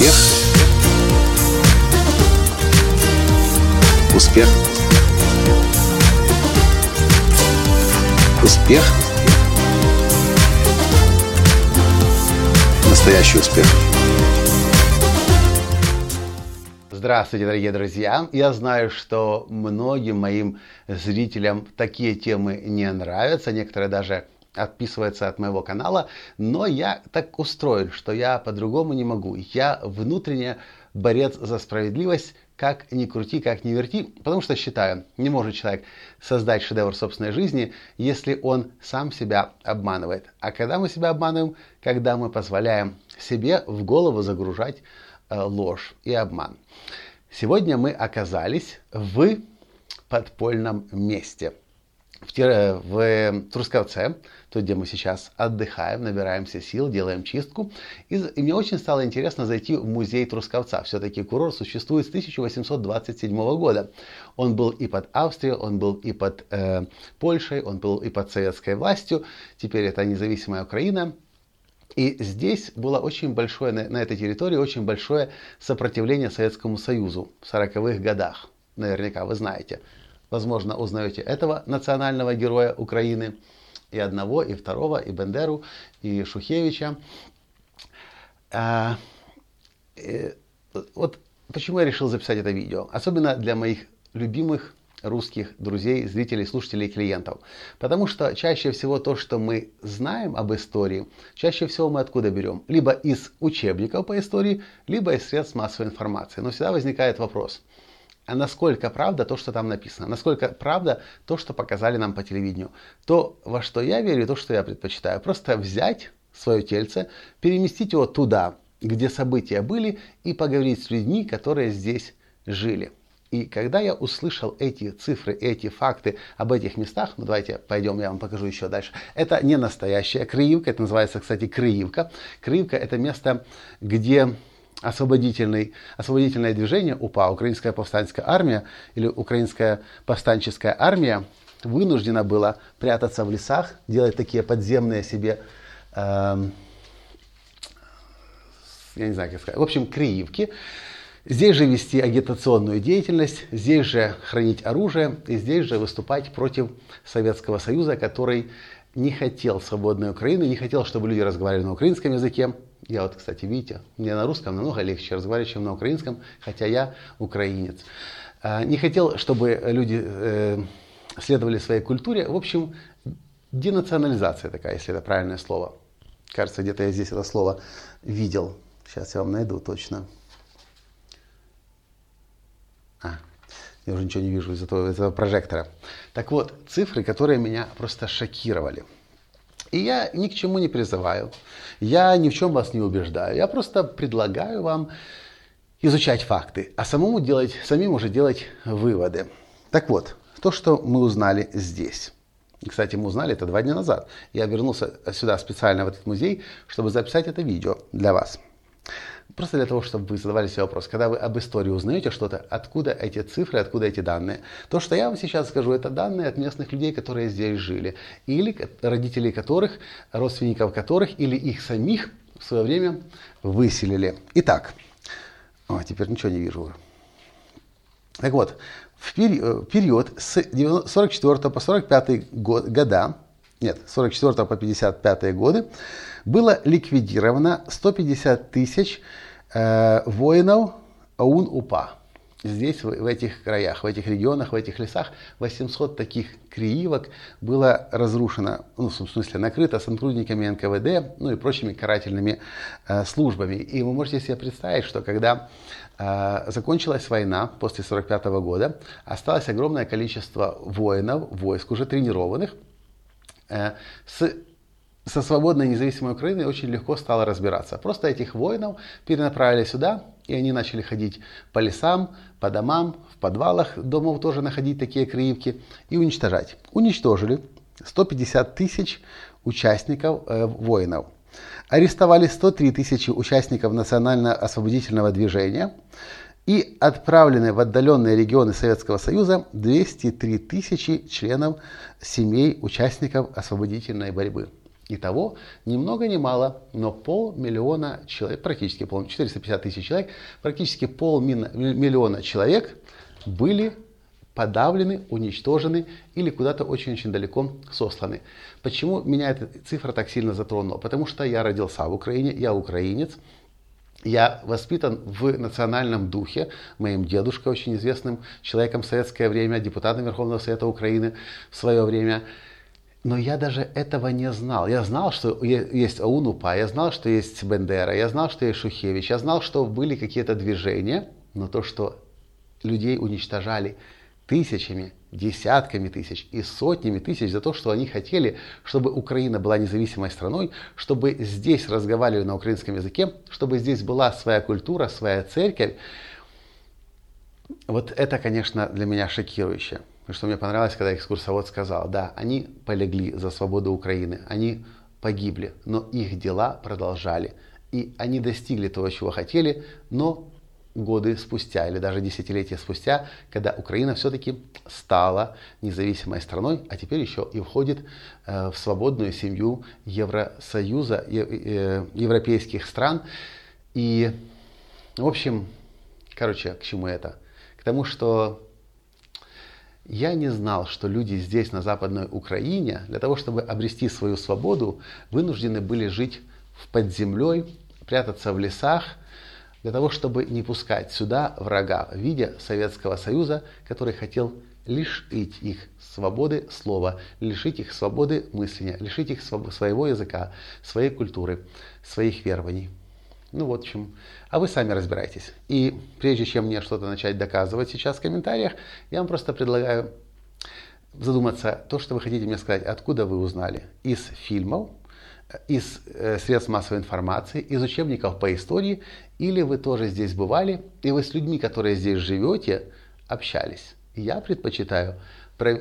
Успех. Успех. Успех. Настоящий успех. Здравствуйте, дорогие друзья! Я знаю, что многим моим зрителям такие темы не нравятся, некоторые даже отписывается от моего канала, но я так устроен, что я по-другому не могу. Я внутренне борец за справедливость, как ни крути, как ни верти, потому что считаю, не может человек создать шедевр собственной жизни, если он сам себя обманывает. А когда мы себя обманываем? Когда мы позволяем себе в голову загружать э, ложь и обман. Сегодня мы оказались в подпольном месте в, в Трусковце, то, где мы сейчас отдыхаем, набираемся сил, делаем чистку. И, и мне очень стало интересно зайти в музей Трусковца. Все-таки курорт существует с 1827 года. Он был и под Австрией, он был и под э, Польшей, он был и под советской властью. Теперь это независимая Украина. И здесь было очень большое, на, на этой территории очень большое сопротивление Советскому Союзу в 40-х годах. Наверняка вы знаете. Возможно, узнаете этого национального героя Украины, и одного, и второго, и Бендеру, и Шухевича. А, и, вот почему я решил записать это видео. Особенно для моих любимых русских друзей, зрителей, слушателей клиентов. Потому что чаще всего то, что мы знаем об истории, чаще всего мы откуда берем? Либо из учебников по истории, либо из средств массовой информации. Но всегда возникает вопрос – а насколько правда то, что там написано, насколько правда то, что показали нам по телевидению. То, во что я верю, то, что я предпочитаю. Просто взять свое тельце, переместить его туда, где события были, и поговорить с людьми, которые здесь жили. И когда я услышал эти цифры, эти факты об этих местах, ну давайте пойдем, я вам покажу еще дальше. Это не настоящая Крыевка, это называется, кстати, Крыевка. Крыевка это место, где освободительный, освободительное движение УПА, Украинская повстанческая армия или Украинская повстанческая армия, вынуждена была прятаться в лесах, делать такие подземные себе, э, я не знаю, как сказать, в общем, криевки. Здесь же вести агитационную деятельность, здесь же хранить оружие и здесь же выступать против Советского Союза, который не хотел свободной Украины, не хотел, чтобы люди разговаривали на украинском языке, я вот, кстати, видите, мне на русском намного легче разговаривать, чем на украинском, хотя я украинец. А, не хотел, чтобы люди э, следовали своей культуре. В общем, денационализация такая, если это правильное слово. Кажется, где-то я здесь это слово видел. Сейчас я вам найду точно. А, я уже ничего не вижу из этого, из этого прожектора. Так вот, цифры, которые меня просто шокировали – и я ни к чему не призываю, я ни в чем вас не убеждаю, я просто предлагаю вам изучать факты, а самому делать, самим уже делать выводы. Так вот, то, что мы узнали здесь. Кстати, мы узнали это два дня назад. Я вернулся сюда специально в этот музей, чтобы записать это видео для вас. Просто для того, чтобы вы задавали себе вопрос, когда вы об истории узнаете что-то, откуда эти цифры, откуда эти данные. То, что я вам сейчас скажу, это данные от местных людей, которые здесь жили, или родителей которых, родственников которых, или их самих в свое время выселили. Итак, о, теперь ничего не вижу. Так вот, в период с 44 по 45 год, года, нет, 44 по 55 годы, было ликвидировано 150 тысяч э, воинов АУН-УПА. Здесь, в, в этих краях, в этих регионах, в этих лесах 800 таких криивок было разрушено, ну, в смысле, накрыто сотрудниками НКВД, ну и прочими карательными э, службами. И вы можете себе представить, что когда э, закончилась война после 1945 года, осталось огромное количество воинов, войск уже тренированных, с со свободной независимой Украиной очень легко стало разбираться. Просто этих воинов перенаправили сюда, и они начали ходить по лесам, по домам, в подвалах домов тоже находить такие криевки и уничтожать. Уничтожили 150 тысяч участников э, воинов. Арестовали 103 тысячи участников национально-освободительного движения и отправлены в отдаленные регионы Советского Союза 203 тысячи членов семей участников освободительной борьбы. Итого, ни много ни мало, но полмиллиона человек, практически пол, 450 тысяч человек, практически полмиллиона человек были подавлены, уничтожены или куда-то очень-очень далеко сосланы. Почему меня эта цифра так сильно затронула? Потому что я родился в Украине, я украинец, я воспитан в национальном духе. Моим дедушкой, очень известным человеком в советское время, депутатом Верховного Совета Украины в свое время. Но я даже этого не знал. Я знал, что есть АУН-УПА, я знал, что есть Бендера, я знал, что есть Шухевич, я знал, что были какие-то движения, но то, что людей уничтожали тысячами, десятками тысяч и сотнями тысяч за то, что они хотели, чтобы Украина была независимой страной, чтобы здесь разговаривали на украинском языке, чтобы здесь была своя культура, своя церковь. Вот это, конечно, для меня шокирующе. Что мне понравилось, когда экскурсовод сказал, да, они полегли за свободу Украины, они погибли, но их дела продолжали. И они достигли того, чего хотели, но годы спустя или даже десятилетия спустя, когда Украина все-таки стала независимой страной, а теперь еще и входит э, в свободную семью Евросоюза, э, европейских стран. И, в общем, короче, к чему это? К тому, что я не знал, что люди здесь, на Западной Украине, для того, чтобы обрести свою свободу, вынуждены были жить в под землей, прятаться в лесах, для того, чтобы не пускать сюда врага в виде Советского Союза, который хотел лишить их свободы слова, лишить их свободы мысления, лишить их своего языка, своей культуры, своих верований. Ну вот в чем. А вы сами разбирайтесь. И прежде чем мне что-то начать доказывать сейчас в комментариях, я вам просто предлагаю задуматься, то, что вы хотите мне сказать, откуда вы узнали. Из фильмов, из э, средств массовой информации, из учебников по истории, или вы тоже здесь бывали, и вы с людьми, которые здесь живете, общались. Я предпочитаю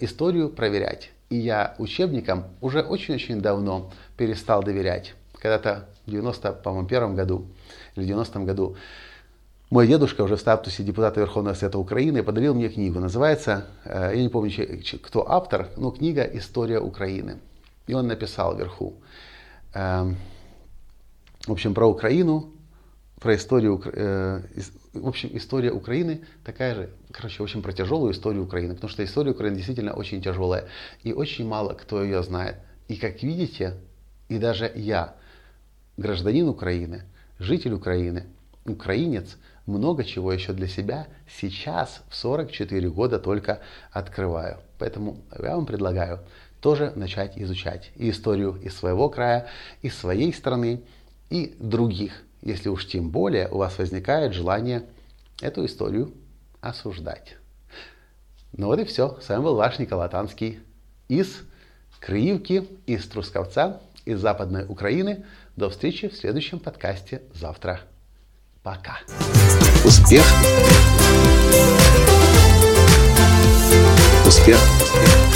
историю проверять. И я учебникам уже очень-очень давно перестал доверять. Когда-то в 91 году или 90 году мой дедушка уже в статусе депутата Верховного Совета Украины подарил мне книгу. Называется, э, я не помню, кто автор, но книга «История Украины». И он написал вверху, в общем, про Украину, про историю, э, в общем, история Украины такая же, короче, в общем, про тяжелую историю Украины, потому что история Украины действительно очень тяжелая, и очень мало кто ее знает. И как видите, и даже я, гражданин Украины, житель Украины, украинец, много чего еще для себя сейчас в 44 года только открываю. Поэтому я вам предлагаю тоже начать изучать и историю из своего края, из своей страны и других, если уж тем более у вас возникает желание эту историю осуждать. Ну вот и все. С вами был ваш Николай Танский из Криевки, из Трусковца, из Западной Украины. До встречи в следующем подкасте завтра. Пока. Успех. Успех.